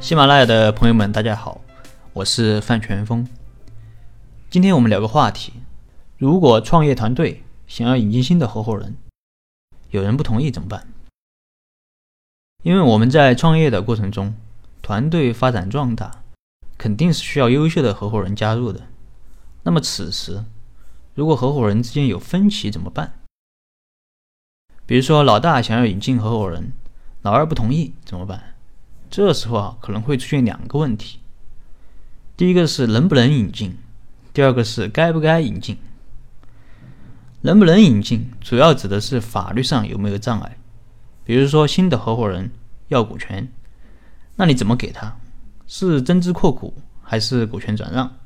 喜马拉雅的朋友们，大家好，我是范全峰。今天我们聊个话题：如果创业团队想要引进新的合伙人，有人不同意怎么办？因为我们在创业的过程中，团队发展壮大，肯定是需要优秀的合伙人加入的。那么此时，如果合伙人之间有分歧怎么办？比如说老大想要引进合伙人，老二不同意怎么办？这时候啊，可能会出现两个问题。第一个是能不能引进，第二个是该不该引进。能不能引进，主要指的是法律上有没有障碍。比如说新的合伙人要股权，那你怎么给他？是增资扩股还是股权转让？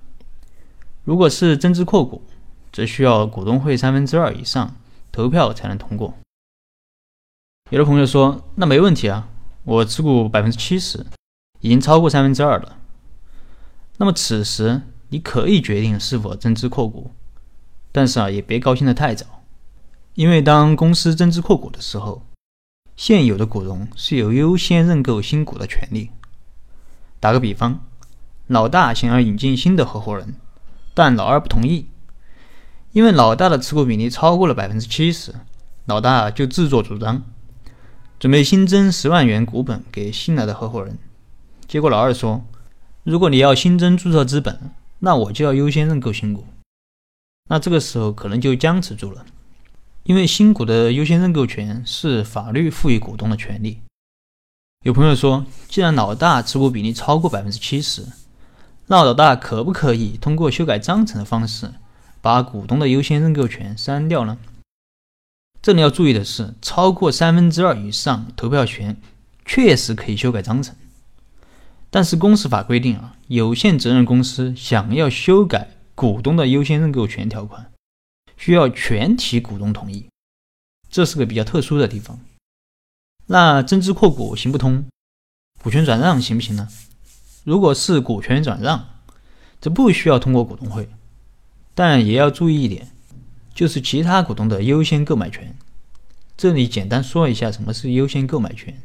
如果是增资扩股，则需要股东会三分之二以上投票才能通过。有的朋友说，那没问题啊。我持股百分之七十，已经超过三分之二了。那么此时你可以决定是否增资扩股，但是啊，也别高兴的太早，因为当公司增资扩股的时候，现有的股东是有优先认购新股的权利。打个比方，老大想要引进新的合伙人，但老二不同意，因为老大的持股比例超过了百分之七十，老大就自作主张。准备新增十万元股本给新来的合伙人，结果老二说：“如果你要新增注册资本，那我就要优先认购新股。”那这个时候可能就僵持住了，因为新股的优先认购权是法律赋予股东的权利。有朋友说，既然老大持股比例超过百分之七十，那老大可不可以通过修改章程的方式，把股东的优先认购权删掉呢？这里要注意的是，超过三分之二以上投票权确实可以修改章程，但是公司法规定啊，有限责任公司想要修改股东的优先认购权条款，需要全体股东同意，这是个比较特殊的地方。那增资扩股行不通，股权转让行不行呢？如果是股权转让，则不需要通过股东会，但也要注意一点。就是其他股东的优先购买权。这里简单说一下什么是优先购买权，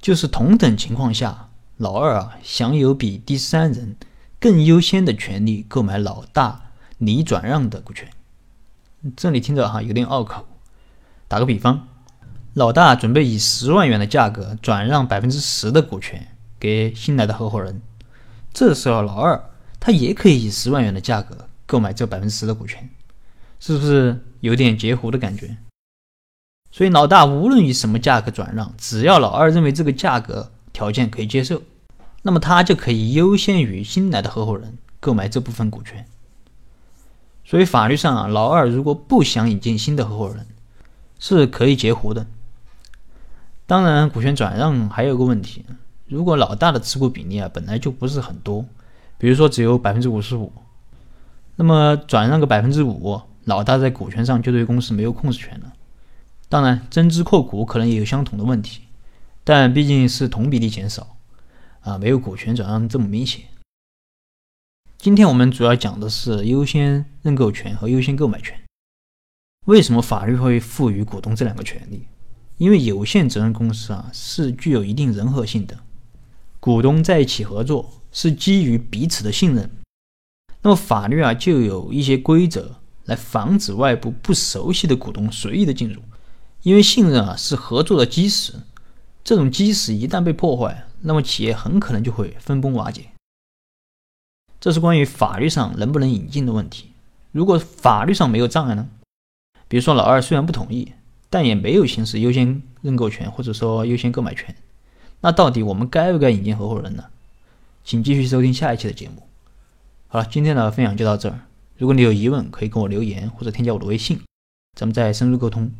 就是同等情况下，老二啊享有比第三人更优先的权利购买老大拟转让的股权。这里听着哈有点拗口。打个比方，老大准备以十万元的价格转让百分之十的股权给新来的合伙人，这时候老二他也可以以十万元的价格购买这百分之十的股权。是不是有点截胡的感觉？所以老大无论以什么价格转让，只要老二认为这个价格条件可以接受，那么他就可以优先于新来的合伙人购买这部分股权。所以法律上啊，老二如果不想引进新的合伙人，是可以截胡的。当然，股权转让还有个问题，如果老大的持股比例啊本来就不是很多，比如说只有百分之五十五，那么转让个百分之五。老大在股权上就对公司没有控制权了。当然，增资扩股可能也有相同的问题，但毕竟是同比例减少，啊，没有股权转让这么明显。今天我们主要讲的是优先认购权和优先购买权。为什么法律会赋予股东这两个权利？因为有限责任公司啊是具有一定人和性的，股东在一起合作是基于彼此的信任。那么法律啊就有一些规则。来防止外部不熟悉的股东随意的进入，因为信任啊是合作的基石，这种基石一旦被破坏，那么企业很可能就会分崩瓦解。这是关于法律上能不能引进的问题。如果法律上没有障碍呢？比如说老二虽然不同意，但也没有行使优先认购权或者说优先购买权，那到底我们该不该引进合伙人呢？请继续收听下一期的节目。好了，今天的分享就到这儿。如果你有疑问，可以跟我留言或者添加我的微信，咱们再深入沟通。